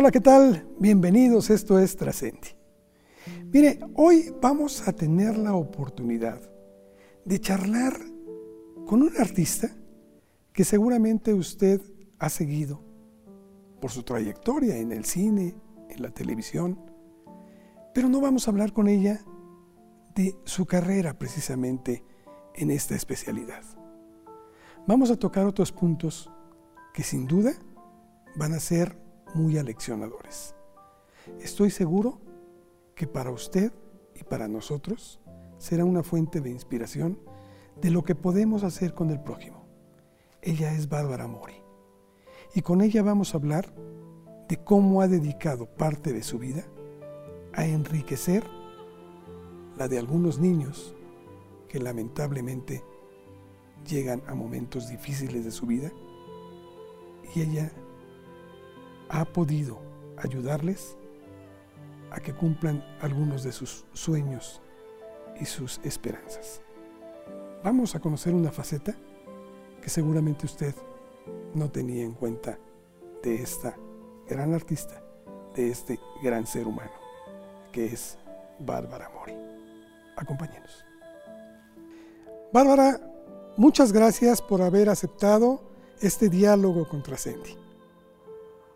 Hola, ¿qué tal? Bienvenidos, esto es Trascendi. Mire, hoy vamos a tener la oportunidad de charlar con un artista que seguramente usted ha seguido por su trayectoria en el cine, en la televisión, pero no vamos a hablar con ella de su carrera precisamente en esta especialidad. Vamos a tocar otros puntos que sin duda van a ser muy aleccionadores. Estoy seguro que para usted y para nosotros será una fuente de inspiración de lo que podemos hacer con el prójimo. Ella es Bárbara Mori. Y con ella vamos a hablar de cómo ha dedicado parte de su vida a enriquecer la de algunos niños que lamentablemente llegan a momentos difíciles de su vida y ella ha podido ayudarles a que cumplan algunos de sus sueños y sus esperanzas. Vamos a conocer una faceta que seguramente usted no tenía en cuenta de esta gran artista, de este gran ser humano, que es Bárbara Mori. Acompáñenos. Bárbara, muchas gracias por haber aceptado este diálogo con Trascendi.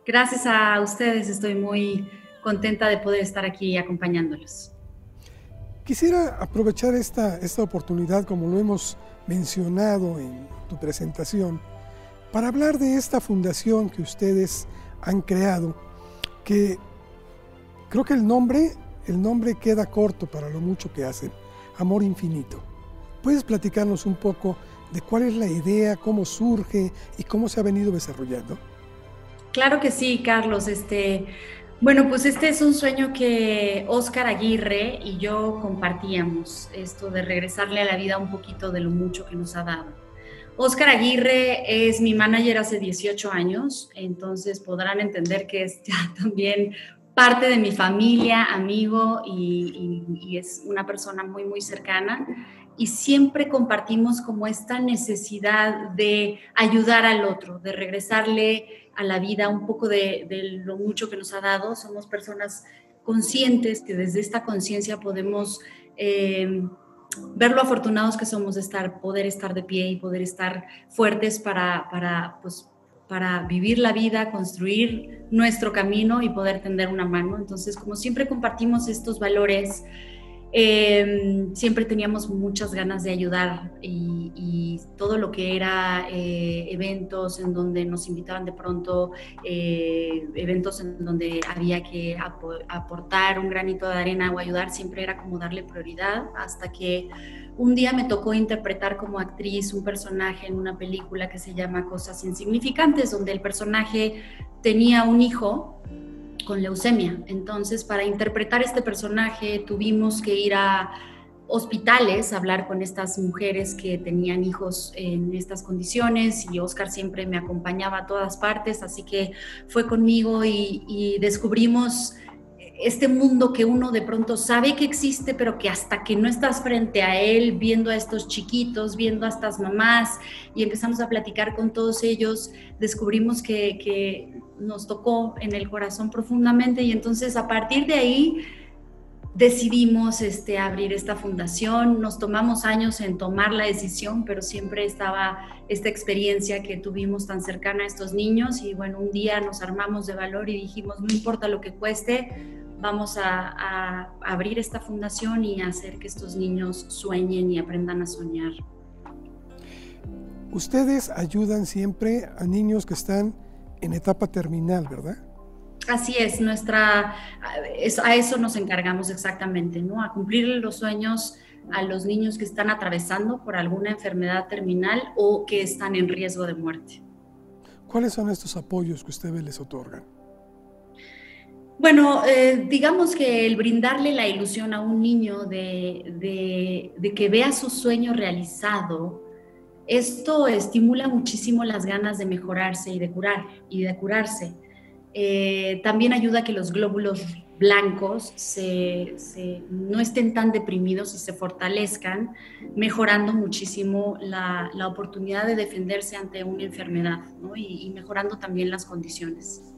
Gracias a ustedes, estoy muy contenta de poder estar aquí acompañándolos. Quisiera aprovechar esta, esta oportunidad, como lo hemos mencionado en tu presentación, para hablar de esta fundación que ustedes han creado, que creo que el nombre, el nombre queda corto para lo mucho que hacen, Amor Infinito. ¿Puedes platicarnos un poco de cuál es la idea, cómo surge y cómo se ha venido desarrollando? Claro que sí, Carlos. Este, bueno, pues este es un sueño que Oscar Aguirre y yo compartíamos, esto de regresarle a la vida un poquito de lo mucho que nos ha dado. Oscar Aguirre es mi manager hace 18 años, entonces podrán entender que es ya también parte de mi familia, amigo y, y es una persona muy, muy cercana y siempre compartimos como esta necesidad de ayudar al otro, de regresarle a la vida un poco de, lo mucho que nos ha dado. Somos personas conscientes que desde esta conciencia podemos eh, ver lo afortunados que somos de estar, poder estar de pie y poder estar fuertes para, para, pues, para vivir la vida, construir nuestro camino y poder tender una mano. Entonces, como siempre compartimos estos valores, Em, siempre teníamos muchas ganas de ayudar y, todo lo que era eh, eventos en donde nos invitaban de pronto, eh, eventos en donde había que aportar un granito de arena o ayudar, siempre era como darle prioridad hasta que un día me tocó interpretar como actriz un personaje en una película que se llama Cosas Insignificantes, donde el personaje tenía un hijo con leucemia. Entonces, para interpretar este personaje tuvimos que ir a hospitales a hablar con estas mujeres que tenían hijos en estas condiciones y Oscar siempre me acompañaba a todas partes, así que fue conmigo y, y descubrimos este mundo que uno de pronto sabe que existe, pero que hasta que no estás frente a él, viendo a estos chiquitos, viendo a estas mamás, y empezamos a platicar con todos ellos, descubrimos que, nos tocó en el corazón profundamente y entonces a partir de ahí decidimos este, abrir esta fundación. Nos tomamos años en tomar la decisión, pero siempre estaba esta experiencia que tuvimos tan cercana a estos niños y bueno, un día nos armamos de valor y dijimos, no importa lo que cueste, vamos a, abrir esta fundación y hacer que estos niños sueñen y aprendan a soñar. Ustedes ayudan siempre a niños que están en etapa terminal, ¿verdad? Así es, nuestra, a eso nos encargamos exactamente, ¿no? A cumplir los sueños a los niños que están atravesando por alguna enfermedad terminal o que están en riesgo de muerte. ¿Cuáles son estos apoyos que ustedes les otorgan? Bueno, eh, digamos que el brindarle la ilusión a un niño de, que vea su sueño realizado, esto estimula muchísimo las ganas de mejorarse y de curar y de curarse. Eh, también ayuda a que los glóbulos blancos no estén tan deprimidos y se fortalezcan, mejorando muchísimo la, oportunidad de defenderse ante una enfermedad y mejorando también las condiciones.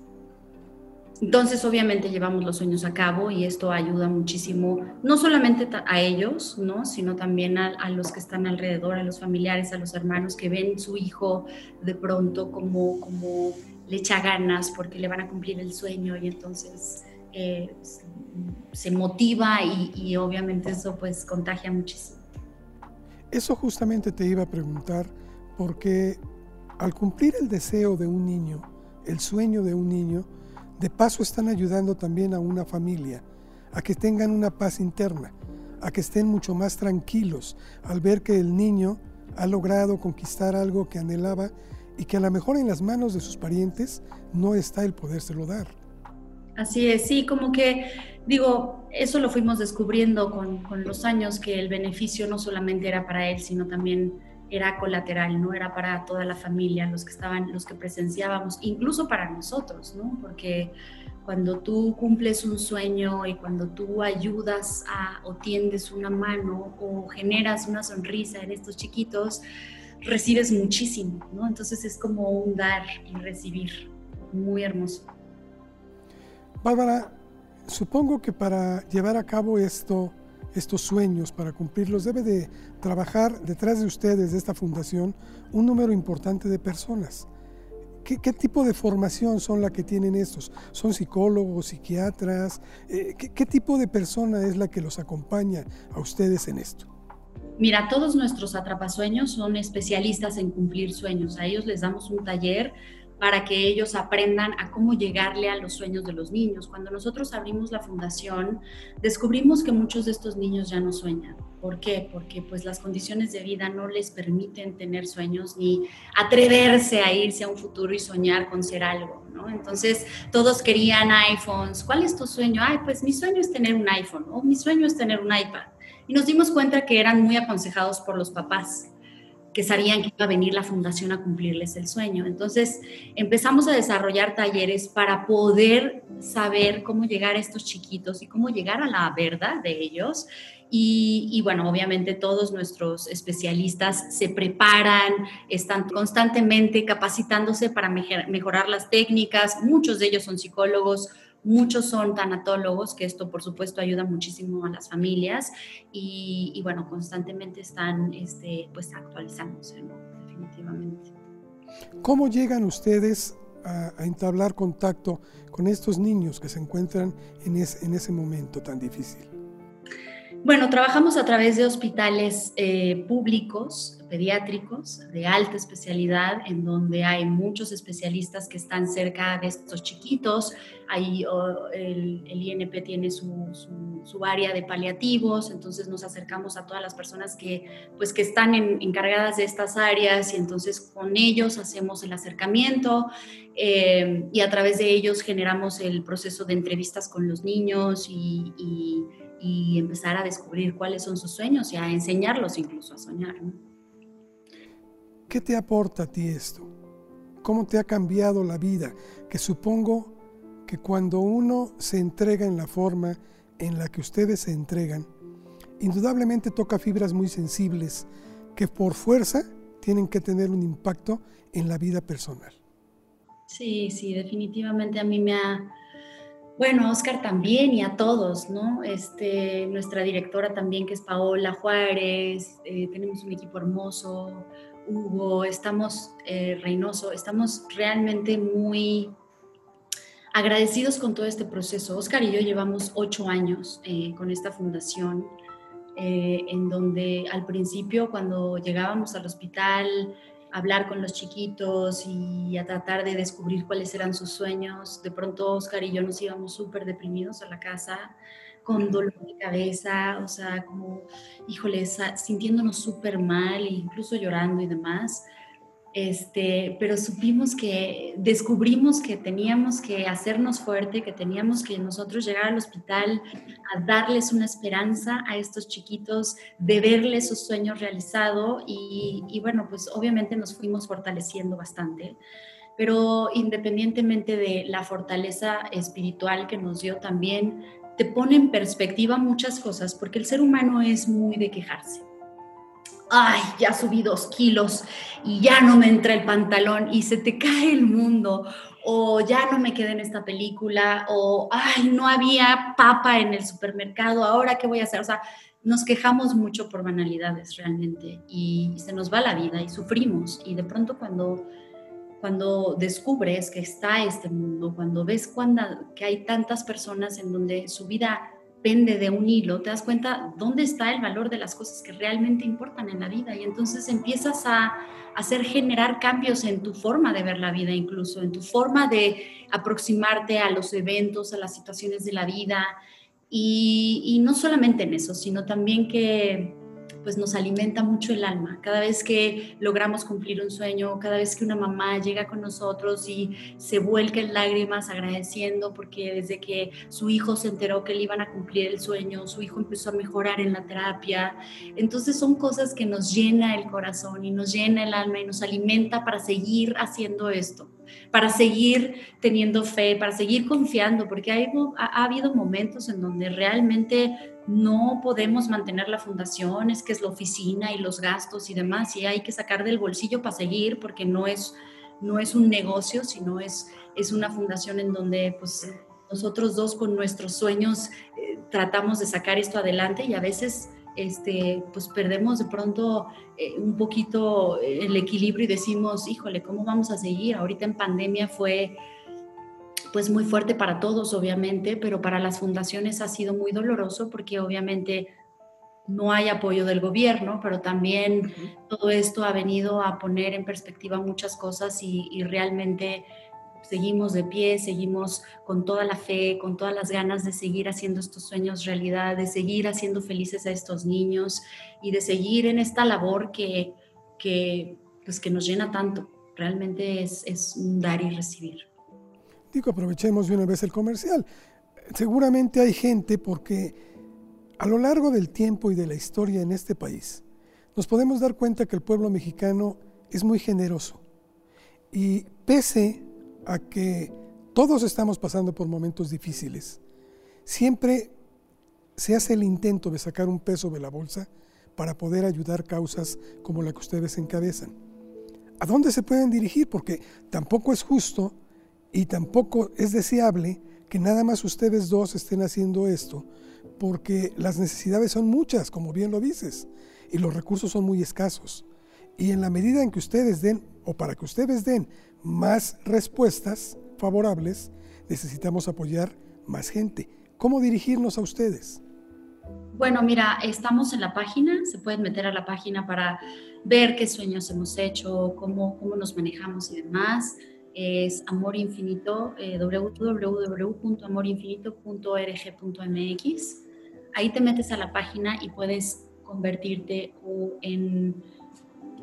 Entonces, obviamente llevamos los sueños a cabo y esto ayuda muchísimo, no solamente a ellos, ¿no? sino también a, los que están alrededor, a los familiares, a los hermanos que ven su hijo de pronto como, como le echa ganas porque le van a cumplir el sueño y entonces eh, se motiva y, y obviamente eso pues contagia muchísimo. Eso justamente te iba a preguntar porque al cumplir el deseo de un niño, el sueño de un niño, de paso están ayudando también a una familia a que tengan una paz interna, a que estén mucho más tranquilos al ver que el niño ha logrado conquistar algo que anhelaba y que a lo mejor en las manos de sus parientes no está el podérselo dar. Así es, sí, como que digo, eso lo fuimos descubriendo con, con los años, que el beneficio no solamente era para él, sino también era colateral, no era para toda la familia, los que estaban, los que presenciábamos, incluso para nosotros, ¿no? Porque cuando tú cumples un sueño y cuando tú ayudas a, o tiendes una mano o generas una sonrisa en estos chiquitos, recibes muchísimo, ¿no? Entonces es como un dar y recibir, muy hermoso. Bárbara, supongo que para llevar a cabo esto, estos sueños, para cumplirlos, debe de trabajar detrás de ustedes, de esta fundación, un número importante de personas. ¿Qué, tipo de formación son la que tienen estos? ¿Son psicólogos, psiquiatras? Eh, ¿qué, tipo de persona es la que los acompaña a ustedes en esto? Mira, todos nuestros atrapasueños son especialistas en cumplir sueños. A ellos les damos un taller para que ellos aprendan a cómo llegarle a los sueños de los niños. Cuando nosotros abrimos la fundación, descubrimos que muchos de estos niños ya no sueñan. ¿Por qué? Porque pues las condiciones de vida no les permiten tener sueños ni atreverse a irse a un futuro y soñar con ser algo. Entonces, todos querían iPhones. ¿Cuál es tu sueño? Ay, pues mi sueño es tener un iPhone o mi sueño es tener un iPad. Y nos dimos cuenta que eran muy aconsejados por los papás que sabían que iba a venir la fundación a cumplirles el sueño. Entonces empezamos a desarrollar talleres para poder saber cómo llegar a estos chiquitos y cómo llegar a la verdad de ellos. Y, bueno, obviamente todos nuestros especialistas se preparan, están constantemente capacitándose para mejorar las técnicas, muchos de ellos son psicólogos, Muchos son tanatólogos, que esto por supuesto ayuda muchísimo a las familias y, bueno, constantemente están este, pues actualizándose, definitivamente. ¿Cómo llegan ustedes a, entablar contacto con estos niños que se encuentran en, en ese momento tan difícil? Bueno, trabajamos a través de hospitales eh, públicos, pediátricos, de alta especialidad, en donde hay muchos especialistas que están cerca de estos chiquitos. Ahí el, INP tiene su, área de paliativos, entonces nos acercamos a todas las personas que, pues, que están encargadas de estas áreas y entonces con ellos hacemos el acercamiento eh, y a través de ellos generamos el proceso de entrevistas con los niños y empezar a descubrir cuáles son sus sueños y a enseñarlos incluso a soñar. ¿Qué te aporta a ti esto? ¿Cómo te ha cambiado la vida? Que supongo que cuando uno se entrega en la forma en la que ustedes se entregan, indudablemente toca fibras muy sensibles que por fuerza tienen que tener un impacto en la vida personal. Sí, sí, definitivamente a mí me ha, bueno, Oscar también y a todos, ¿no? Este, nuestra directora también, que es Paola Juárez, eh, tenemos un equipo hermoso, Hugo, estamos, eh, Reynoso, estamos realmente muy agradecidos con todo este proceso. Oscar y yo llevamos ocho años eh, con esta fundación, en donde al principio cuando llegábamos al hospital, hablar con los chiquitos y a tratar de descubrir cuáles eran sus sueños. De pronto Oscar y yo nos íbamos súper deprimidos a la casa, con dolor de cabeza, o sea, como, híjole, sintiéndonos súper mal, incluso llorando y demás. Este, pero supimos que, descubrimos que teníamos que hacernos fuerte, que teníamos que nosotros llegar al hospital a darles una esperanza a estos chiquitos, de verles sus sueños realizados y, y bueno, pues obviamente nos fuimos fortaleciendo bastante pero independientemente de la fortaleza espiritual que nos dio también, te pone en perspectiva muchas cosas, porque el ser humano es muy de quejarse ay, ya subí dos kilos y ya no me entra el pantalón y se te cae el mundo, o ya no me quedé en esta película, o ay, no había papa en el supermercado, ahora qué voy a hacer. O sea, nos quejamos mucho por banalidades realmente y se nos va la vida y sufrimos y de pronto cuando cuando descubres que está este mundo, cuando ves cuando, que hay tantas personas en donde su vida pende de un hilo, te das cuenta dónde está el valor de las cosas que realmente importan en la vida. Y entonces empiezas a hacer generar cambios en tu forma de ver la vida incluso, en tu forma de aproximarte a los eventos, a las situaciones de la vida. Y, y no solamente en eso, sino también que pues nos alimenta mucho el alma. Cada vez que logramos cumplir un sueño, cada vez que una mamá llega con nosotros y se vuelca en lágrimas agradeciendo porque desde que su hijo se enteró que le iban a cumplir el sueño, su hijo empezó a mejorar en la terapia. Entonces son cosas que nos llena el corazón y nos llena el alma y nos alimenta para seguir haciendo esto para seguir teniendo fe, para seguir confiando, porque ha, ha, habido momentos en donde realmente no podemos mantener la fundación, es que es la oficina y los gastos y demás, y hay que sacar del bolsillo para seguir porque no es, no es un negocio, sino es, es una fundación en donde pues nosotros dos con nuestros sueños eh, tratamos de sacar esto adelante y a veces este, pues perdemos de pronto eh, un poquito el equilibrio y decimos, híjole, ¿cómo vamos a seguir? Ahorita en pandemia fue pues muy fuerte para todos, obviamente, pero para las fundaciones ha sido muy doloroso porque obviamente no hay apoyo del gobierno, pero también todo esto ha venido a poner en perspectiva muchas cosas y, realmente seguimos de pie, seguimos con toda la fe, con todas las ganas de seguir haciendo estos sueños realidad, de seguir haciendo felices a estos niños y de seguir en esta labor que, que, pues que nos llena tanto. Realmente es, es un dar y recibir. Digo, aprovechemos de una vez el comercial. Seguramente hay gente porque a lo largo del tiempo y de la historia en este país, nos podemos dar cuenta que el pueblo mexicano es muy generoso. Y pese a que todos estamos pasando por momentos difíciles, siempre se hace el intento de sacar un peso de la bolsa para poder ayudar causas como la que ustedes encabezan. ¿A dónde se pueden dirigir? Porque tampoco es justo y tampoco es deseable que nada más ustedes dos estén haciendo esto, porque las necesidades son muchas, como bien lo dices, y los recursos son muy escasos. Y en la medida en que ustedes den, o para que ustedes den más respuestas favorables, necesitamos apoyar más gente. ¿Cómo dirigirnos a ustedes? Bueno, mira, estamos en la página, se pueden meter a la página para ver qué sueños hemos hecho, cómo, cómo nos manejamos y demás es Amor Infinito, eh, www.amorinfinito.org.mx. Ahí te metes a la página y puedes convertirte en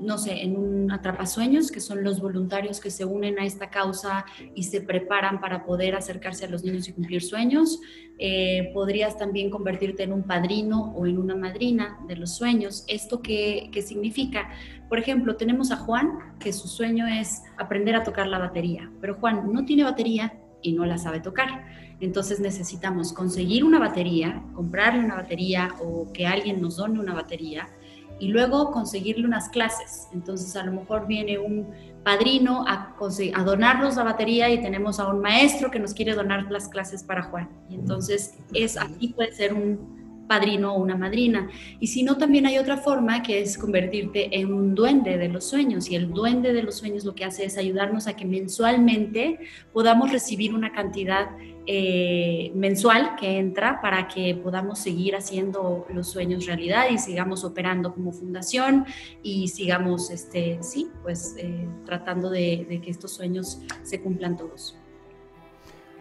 no sé, en un atrapasueños, que son los voluntarios que se unen a esta causa y se preparan para poder acercarse a los niños y cumplir sueños. Eh, podrías también convertirte en un padrino o en una madrina de los sueños. ¿Esto qué, qué significa? Por ejemplo, tenemos a Juan, que su sueño es aprender a tocar la batería, pero Juan no tiene batería y no la sabe tocar. Entonces necesitamos conseguir una batería, comprarle una batería o que alguien nos done una batería y luego conseguirle unas clases. Entonces a lo mejor viene un padrino a, a, donarnos la batería y tenemos a un maestro que nos quiere donar las clases para Juan. Y entonces es aquí puede ser un padrino o una madrina. Y si no, también hay otra forma que es convertirte en un duende de los sueños. Y el duende de los sueños lo que hace es ayudarnos a que mensualmente podamos recibir una cantidad eh, mensual que entra para que podamos seguir haciendo los sueños realidad y sigamos operando como fundación y sigamos, este, sí, pues eh, tratando de, de que estos sueños se cumplan todos.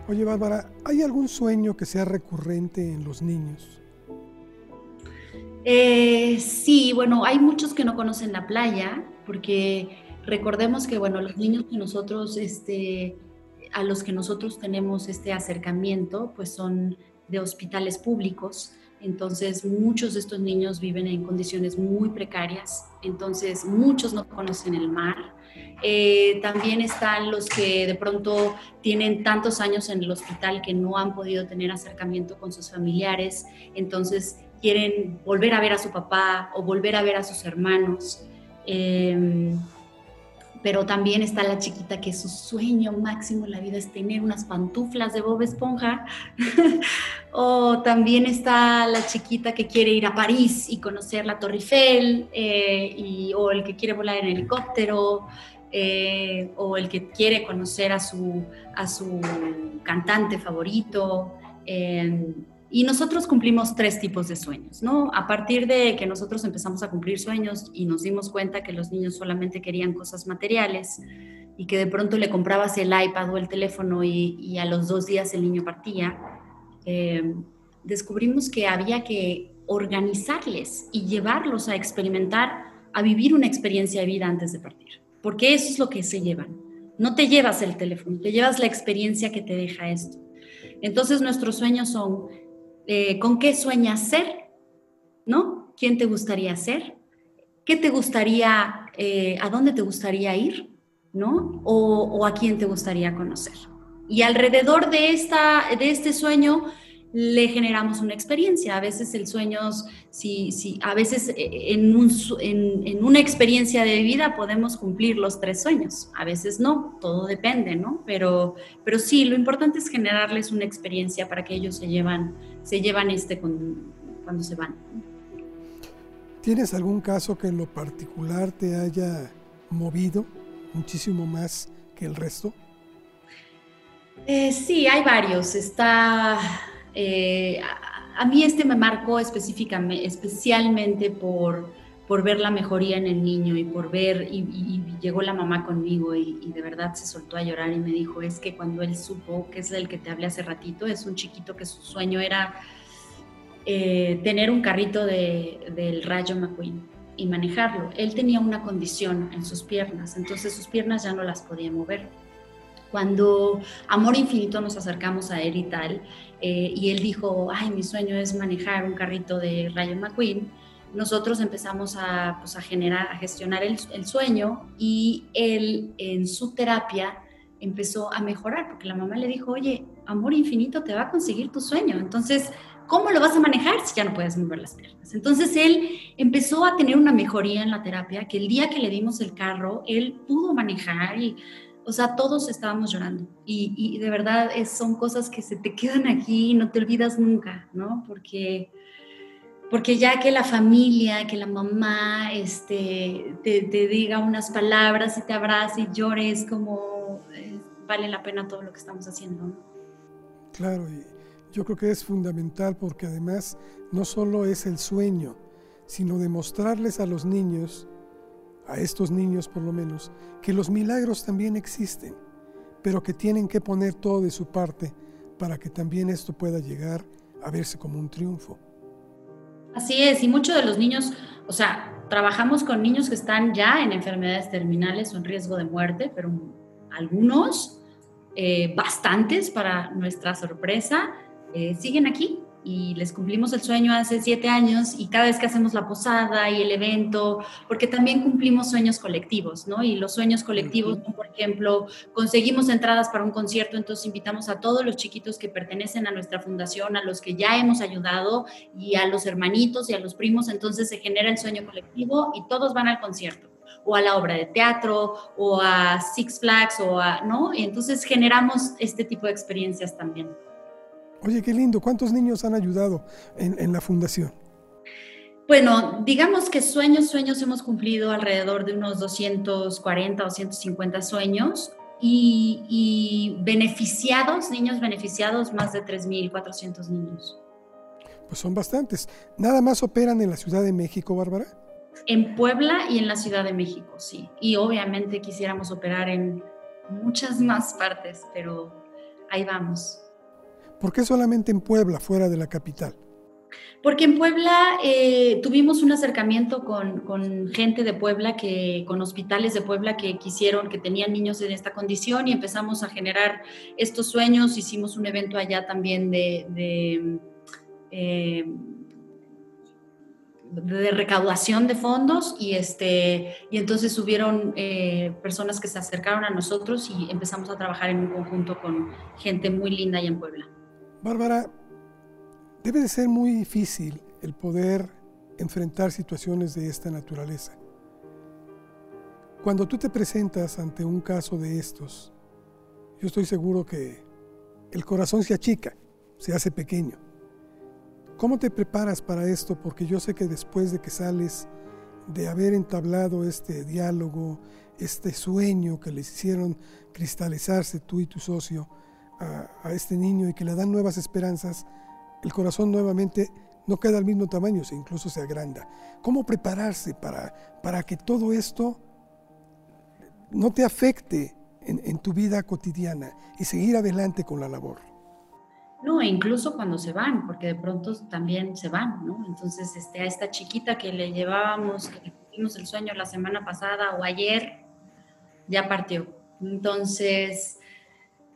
Oye, Bárbara, ¿hay algún sueño que sea recurrente en los niños? Eh, sí, bueno, hay muchos que no conocen la playa, porque recordemos que, bueno, los niños que nosotros, este, a los que nosotros tenemos este acercamiento, pues son de hospitales públicos. Entonces, muchos de estos niños viven en condiciones muy precarias. Entonces, muchos no conocen el mar. Eh, también están los que de pronto tienen tantos años en el hospital que no han podido tener acercamiento con sus familiares. Entonces, quieren volver a ver a su papá o volver a ver a sus hermanos. Em, pero también está la chiquita que su sueño máximo en la vida es tener unas pantuflas de Bob Esponja. o también está la chiquita que quiere ir a París y conocer la Torre Eiffel, eh, o el que quiere volar en helicóptero, eh, o el que quiere conocer a su, a su cantante favorito. Em, y nosotros cumplimos tres tipos de sueños, ¿no? A partir de que nosotros empezamos a cumplir sueños y nos dimos cuenta que los niños solamente querían cosas materiales y que de pronto le comprabas el iPad o el teléfono y, a los dos días el niño partía, eh, descubrimos que había que organizarles y llevarlos a experimentar, a vivir una experiencia de vida antes de partir, porque eso es lo que se llevan. No te llevas el teléfono, te llevas la experiencia que te deja esto. Entonces nuestros sueños son eh, con qué sueñas ser, ¿no? ¿Quién te gustaría ser? ¿Qué te gustaría, eh, a dónde te gustaría ir, ¿no? O, a quién te gustaría conocer. Y alrededor de, esta, de este sueño le generamos una experiencia. A veces el sueño, si, si, a veces eh, en, un, en, en, una experiencia de vida podemos cumplir los tres sueños, a veces no, todo depende, ¿no? Pero, pero sí, lo importante es generarles una experiencia para que ellos se llevan se llevan este cuando se van. ¿Tienes algún caso que en lo particular te haya movido muchísimo más que el resto? Eh, sí, hay varios. Está, eh, a, mí este me marcó específicamente, especialmente por, por ver la mejoría en el niño y por ver, y, llegó la mamá conmigo y, de verdad se soltó a llorar y me dijo, es que cuando él supo, que es el que te hablé hace ratito, es un chiquito que su sueño era eh, tener un carrito de, del Rayo McQueen y manejarlo. Él tenía una condición en sus piernas, entonces sus piernas ya no las podía mover. Cuando Amor Infinito nos acercamos a él y tal, eh, y él dijo, ay, mi sueño es manejar un carrito de Rayo McQueen, nosotros empezamos a, pues, a generar, a gestionar el, sueño y él en su terapia empezó a mejorar, porque la mamá le dijo, oye, amor infinito te va a conseguir tu sueño. Entonces, ¿cómo lo vas a manejar si ya no puedes mover las piernas? Entonces, él empezó a tener una mejoría en la terapia, que el día que le dimos el carro, él pudo manejar y, o sea, todos estábamos llorando. Y, y de verdad es, son cosas que se te quedan aquí y no te olvidas nunca, ¿no? Porque porque ya que la familia, que la mamá este, te, diga unas palabras y te abrace y llores, como eh, vale la pena todo lo que estamos haciendo. Claro, y yo creo que es fundamental porque además no solo es el sueño, sino demostrarles a los niños, a estos niños por lo menos, que los milagros también existen, pero que tienen que poner todo de su parte para que también esto pueda llegar a verse como un triunfo. Así es, y muchos de los niños, o sea, trabajamos con niños que están ya en enfermedades terminales o en riesgo de muerte, pero algunos, eh, bastantes para nuestra sorpresa, eh, siguen aquí y les cumplimos el sueño hace siete años y cada vez que hacemos la posada y el evento, porque también cumplimos sueños colectivos, ¿no? Y los sueños colectivos, por ejemplo, conseguimos entradas para un concierto, entonces invitamos a todos los chiquitos que pertenecen a nuestra fundación, a los que ya hemos ayudado y a los hermanitos y a los primos, entonces se genera el sueño colectivo y todos van al concierto o a la obra de teatro o a Six Flags o a, ¿no? Y entonces generamos este tipo de experiencias también. Oye, qué lindo. ¿Cuántos niños han ayudado en, la fundación? Bueno, digamos que sueños, sueños hemos cumplido alrededor de unos 240 o 150 sueños y, beneficiados, niños beneficiados, más de 3.400 niños. Pues son bastantes. ¿Nada más operan en la Ciudad de México, Bárbara? En Puebla y en la Ciudad de México, sí. Y obviamente quisiéramos operar en muchas más partes, pero ahí vamos. ¿Por qué solamente en Puebla, fuera de la capital? Porque en Puebla eh, tuvimos un acercamiento con, gente de Puebla, que, con hospitales de Puebla que quisieron, que tenían niños en esta condición y empezamos a generar estos sueños. Hicimos un evento allá también de, eh, recaudación de fondos y, este, y entonces hubieron eh, personas que se acercaron a nosotros y empezamos a trabajar en un conjunto con gente muy linda allá en Puebla. Bárbara, debe de ser muy difícil el poder enfrentar situaciones de esta naturaleza. Cuando tú te presentas ante un caso de estos, yo estoy seguro que el corazón se achica, se hace pequeño. ¿Cómo te preparas para esto? Porque yo sé que después de que sales de haber entablado este diálogo, este sueño que les hicieron cristalizarse tú y tu socio a, este niño y que le dan nuevas esperanzas, el corazón nuevamente no queda al mismo tamaño, se incluso se agranda. ¿Cómo prepararse para, para que todo esto no te afecte en, tu vida cotidiana y seguir adelante con la labor? No, incluso cuando se van, porque de pronto también se van, ¿no? Entonces, este, a esta chiquita que le llevábamos, que le pusimos el sueño la semana pasada o ayer, ya partió. Entonces,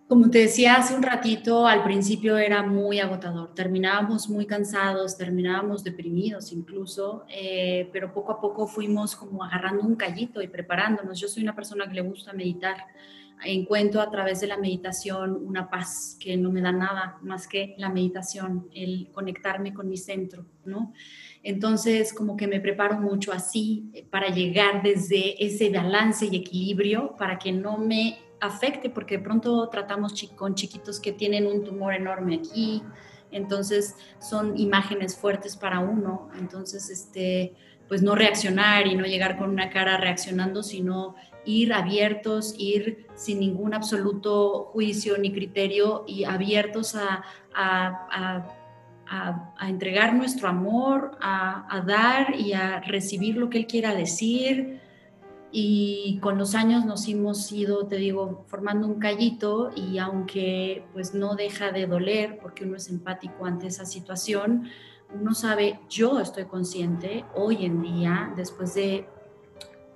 como te decía hace un ratito, al principio era muy agotador, terminábamos muy cansados, terminábamos deprimidos incluso, eh, pero poco a poco fuimos como agarrando un callito y preparándonos. Yo soy una persona que le gusta meditar, encuentro a través de la meditación una paz que no me da nada más que la meditación, el conectarme con mi centro, ¿no? Entonces, como que me preparo mucho así eh, para llegar desde ese balance y equilibrio para que no me afecte, porque de pronto tratamos con chiquitos que tienen un tumor enorme aquí, entonces son imágenes fuertes para uno, entonces este pues no reaccionar y no llegar con una cara reaccionando, sino ir abiertos, ir sin ningún absoluto juicio ni criterio y abiertos a, a, a, entregar nuestro amor, a, dar y a recibir lo que Él quiera decir, y con los años nos hemos ido, te digo, formando un callito y aunque pues no deja de doler porque uno es empático ante esa situación, uno sabe, yo estoy consciente hoy en día, después de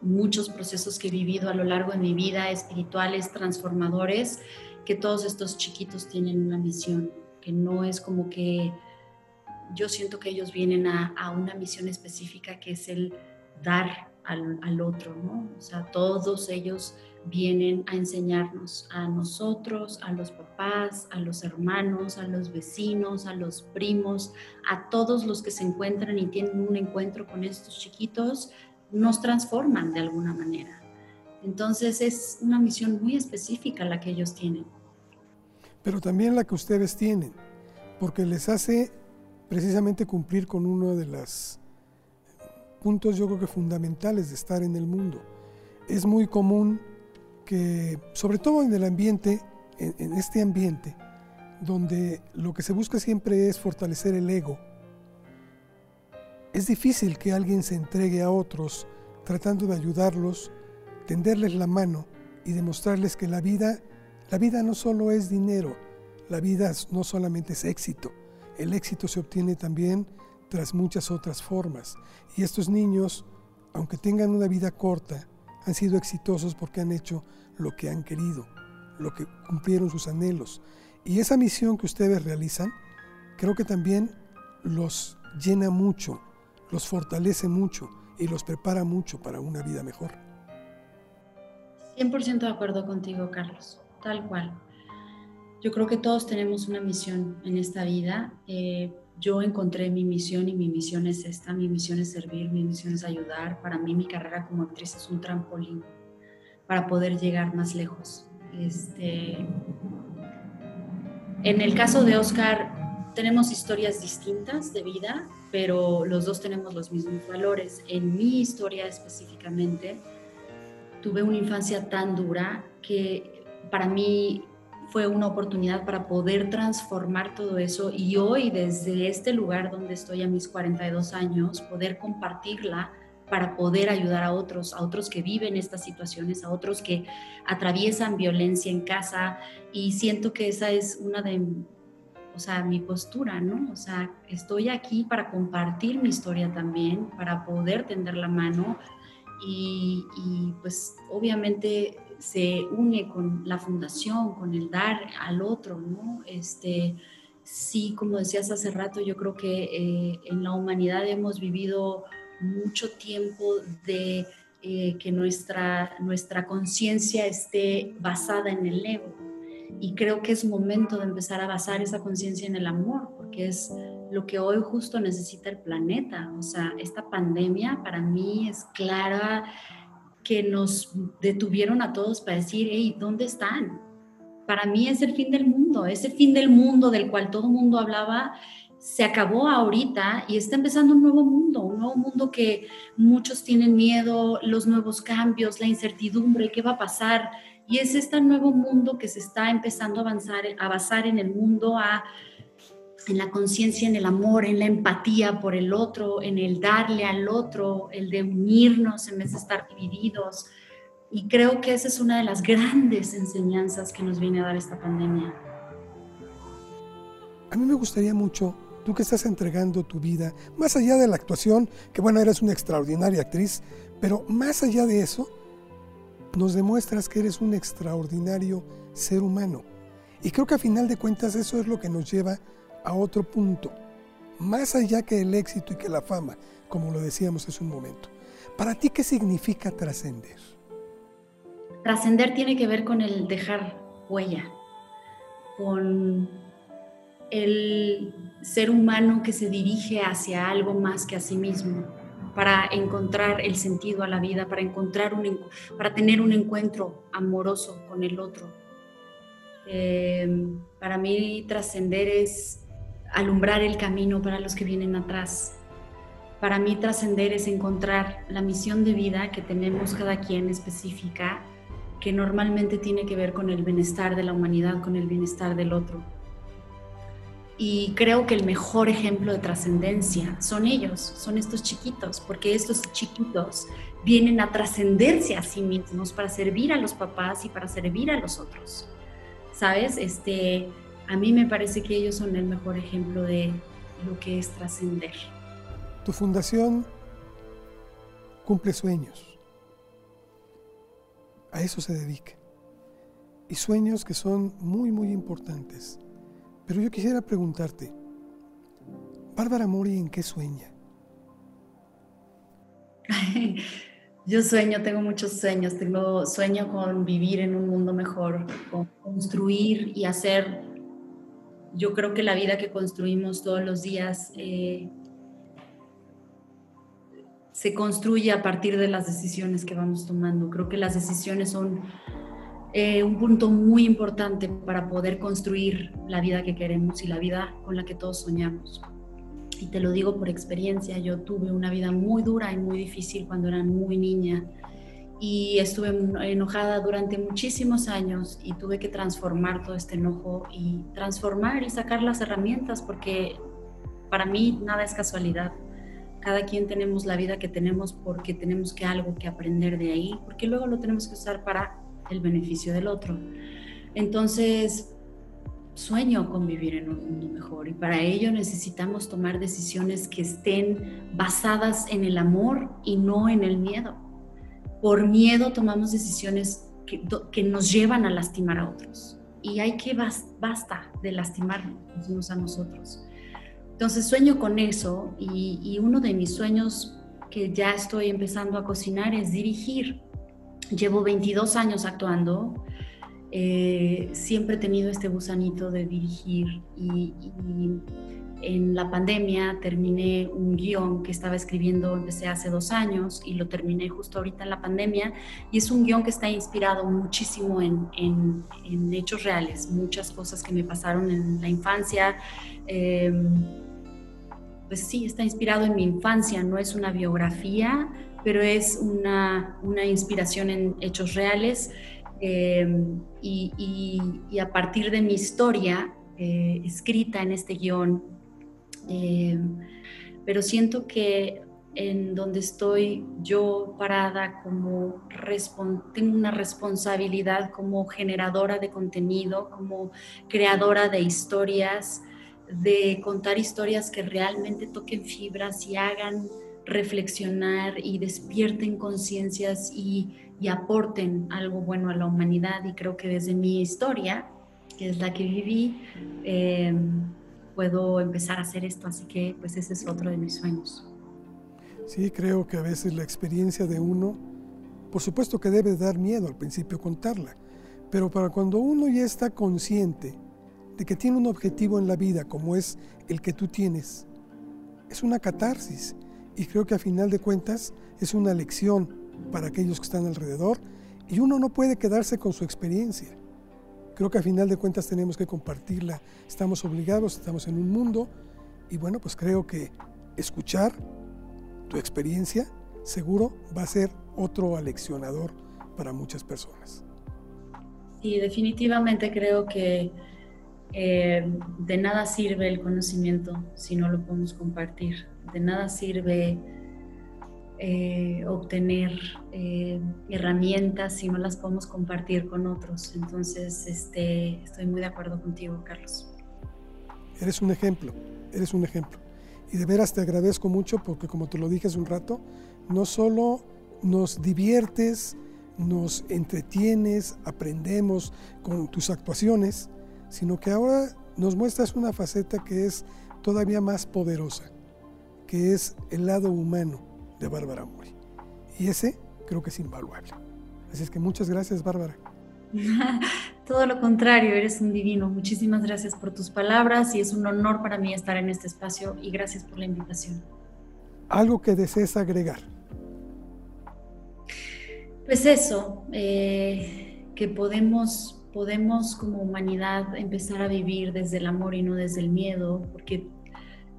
muchos procesos que he vivido a lo largo de mi vida, espirituales, transformadores, que todos estos chiquitos tienen una misión, que no es como que yo siento que ellos vienen a, a una misión específica que es el dar al, otro, ¿no? O sea, todos ellos vienen a enseñarnos a nosotros, a los papás, a los hermanos, a los vecinos, a los primos, a todos los que se encuentran y tienen un encuentro con estos chiquitos, nos transforman de alguna manera. Entonces es una misión muy específica la que ellos tienen. Pero también la que ustedes tienen, porque les hace precisamente cumplir con una de las puntos yo creo que fundamentales de estar en el mundo. Es muy común que, sobre todo en el ambiente, en, este ambiente, donde lo que se busca siempre es fortalecer el ego, es difícil que alguien se entregue a otros tratando de ayudarlos, tenderles la mano y demostrarles que la vida, la vida no solo es dinero, la vida no solamente es éxito, el éxito se obtiene también tras muchas otras formas. Y estos niños, aunque tengan una vida corta, han sido exitosos porque han hecho lo que han querido, lo que cumplieron sus anhelos. Y esa misión que ustedes realizan, creo que también los llena mucho, los fortalece mucho y los prepara mucho para una vida mejor. 100% de acuerdo contigo, Carlos, tal cual. Yo creo que todos tenemos una misión en esta vida. Eh, yo encontré mi misión y mi misión es esta, mi misión es servir, mi misión es ayudar. Para mí mi carrera como actriz es un trampolín para poder llegar más lejos. Este, en el caso de Oscar, tenemos historias distintas de vida, pero los dos tenemos los mismos valores. En mi historia específicamente, tuve una infancia tan dura que para mí fue una oportunidad para poder transformar todo eso y hoy desde este lugar donde estoy a mis 42 años, poder compartirla para poder ayudar a otros, a otros que viven estas situaciones, a otros que atraviesan violencia en casa y siento que esa es una de, o sea, mi postura, ¿no? O sea, estoy aquí para compartir mi historia también, para poder tender la mano y, y pues obviamente se une con la fundación, con el dar al otro, ¿no? Este, sí, como decías hace rato, yo creo que eh, en la humanidad hemos vivido mucho tiempo de eh, que nuestra, nuestra conciencia esté basada en el ego. Y creo que es momento de empezar a basar esa conciencia en el amor, porque es lo que hoy justo necesita el planeta. O sea, esta pandemia para mí es clara que nos detuvieron a todos para decir, hey, ¿dónde están? Para mí es el fin del mundo, ese fin del mundo del cual todo el mundo hablaba se acabó ahorita y está empezando un nuevo mundo, un nuevo mundo que muchos tienen miedo, los nuevos cambios, la incertidumbre, qué va a pasar. Y es este nuevo mundo que se está empezando a avanzar, a basar en el mundo, a, en la conciencia, en el amor, en la empatía por el otro, en el darle al otro, el de unirnos en vez de estar divididos. Y creo que esa es una de las grandes enseñanzas que nos viene a dar esta pandemia. A mí me gustaría mucho tú que estás entregando tu vida, más allá de la actuación, que bueno, eres una extraordinaria actriz, pero más allá de eso, nos demuestras que eres un extraordinario ser humano. Y creo que a final de cuentas eso es lo que nos lleva a otro punto, más allá que el éxito y que la fama, como lo decíamos hace un momento. Para ti, ¿qué significa trascender? Trascender tiene que ver con el dejar huella, con el ser humano que se dirige hacia algo más que a sí mismo para encontrar el sentido a la vida, para encontrar un, para tener un encuentro amoroso con el otro. Em, para mí trascender es alumbrar el camino para los que vienen atrás. Para mí trascender es encontrar la misión de vida que tenemos cada quien específica, que normalmente tiene que ver con el bienestar de la humanidad, con el bienestar del otro y creo que el mejor ejemplo de trascendencia son ellos, son estos chiquitos, porque estos chiquitos vienen a trascenderse a sí mismos para servir a los papás y para servir a los otros. ¿Sabes? Este, a mí me parece que ellos son el mejor ejemplo de lo que es trascender. Tu fundación cumple sueños. A eso se dedica. Y sueños que son muy, muy importantes pero yo quisiera preguntarte, Bárbara Mori, ¿en qué sueña? Yo sueño, tengo muchos sueños, tengo sueño con vivir en un mundo mejor, con construir y hacer. Yo creo que la vida que construimos todos los días eh, se construye a partir de las decisiones que vamos tomando. Creo que las decisiones son eh, un punto muy importante para poder construir la vida que queremos y la vida con la que todos soñamos. Y te lo digo por experiencia, yo tuve una vida muy dura y muy difícil cuando era muy niña y estuve enojada durante muchísimos años y tuve que transformar todo este enojo y transformar y sacar las herramientas porque para mí nada es casualidad. Cada quien tenemos la vida que tenemos porque tenemos que algo que aprender de ahí, porque luego lo tenemos que usar para el beneficio del otro. Entonces, sueño con vivir en un mundo mejor y para ello necesitamos tomar decisiones que estén basadas en el amor y no en el miedo. Por miedo tomamos decisiones que, que nos llevan a lastimar a otros. Y hay que basta de lastimarnos unos a nosotros. Entonces sueño con eso y, y uno de mis sueños que ya estoy empezando a cocinar es dirigir. Llevo 22 años actuando, eh, siempre he tenido este gusanito de dirigir y, en la pandemia terminé un guion que estaba escribiendo, empecé hace dos años y lo terminé justo ahorita en la pandemia y es un guion que está inspirado muchísimo en, en, hechos reales, muchas cosas que me pasaron en la infancia. Em, pues sí, está inspirado en mi infancia, no es una biografía, pero es una, una inspiración en hechos reales em, y, a partir de mi historia eh, escrita en este guion. Em, pero siento que en donde estoy yo parada como tengo una responsabilidad como generadora de contenido, como creadora de historias, de contar historias que realmente toquen fibras y hagan reflexionar y despierten conciencias y, aporten algo bueno a la humanidad. Y creo que desde mi historia, que es la que viví, eh, puedo empezar a hacer esto. Así que pues ese es otro de mis sueños. Sí, creo que a veces la experiencia de uno, por supuesto que debe dar miedo al principio contarla, pero para cuando uno ya está consciente de que tiene un objetivo en la vida como es el que tú tienes, es una catarsis y creo que a final de cuentas es una lección para aquellos que están alrededor y uno no puede quedarse con su experiencia. Creo que a final de cuentas tenemos que compartirla. Estamos obligados, estamos en un mundo y bueno, pues creo que escuchar tu experiencia seguro va a ser otro aleccionador para muchas personas. Sí, definitivamente creo que eh, de nada sirve el conocimiento si no lo podemos compartir. De nada sirve eh, obtener eh, herramientas si no las podemos compartir con otros. Entonces, este, estoy muy de acuerdo contigo, Carlos. Eres un ejemplo, eres un ejemplo. Y de veras te agradezco mucho porque como te lo dije hace un rato, no solo nos diviertes, nos entretienes, aprendemos con tus actuaciones, sino que ahora nos muestras una faceta que es todavía más poderosa, que es el lado humano de Bárbara Mori. Y ese creo que es invaluable. Así es que muchas gracias, Bárbara. Todo lo contrario, eres un divino. Muchísimas gracias por tus palabras y es un honor para mí estar en este espacio y gracias por la invitación. ¿Algo que desees agregar? Pues eso, eh, que podemos, podemos como humanidad empezar a vivir desde el amor y no desde el miedo, porque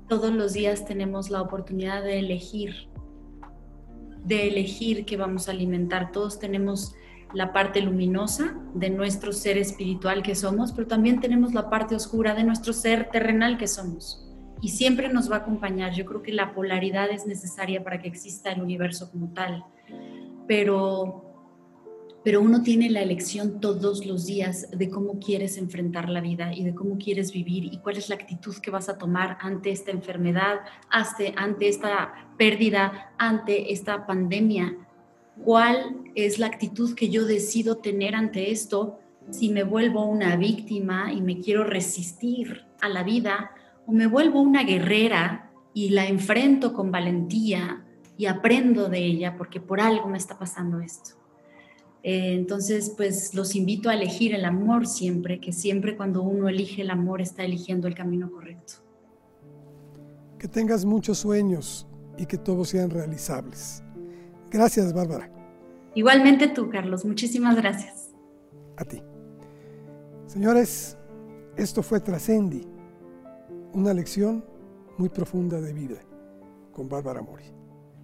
todos los días tenemos la oportunidad de elegir, de elegir qué vamos a alimentar. Todos tenemos la parte luminosa de nuestro ser espiritual que somos, pero también tenemos la parte oscura de nuestro ser terrenal que somos. Y siempre nos va a acompañar. Yo creo que la polaridad es necesaria para que exista el universo como tal. Pero, pero uno tiene la elección todos los días de cómo quieres enfrentar la vida y de cómo quieres vivir y cuál es la actitud que vas a tomar ante esta enfermedad, ante, esta pérdida, ante esta pandemia cuál es la actitud que yo decido tener ante esto, si me vuelvo una víctima y me quiero resistir a la vida, o me vuelvo una guerrera y la enfrento con valentía y aprendo de ella porque por algo me está pasando esto. Eh, entonces, pues los invito a elegir el amor siempre, que siempre cuando uno elige el amor está eligiendo el camino correcto. Que tengas muchos sueños y que todos sean realizables. Gracias, Bárbara. Igualmente tú, Carlos. Muchísimas gracias. A ti. Señores, esto fue Trascendi, una lección muy profunda de vida con Bárbara Mori.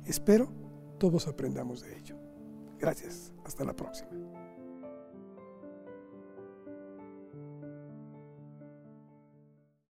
Espero todos aprendamos de ello. Gracias. Hasta la próxima.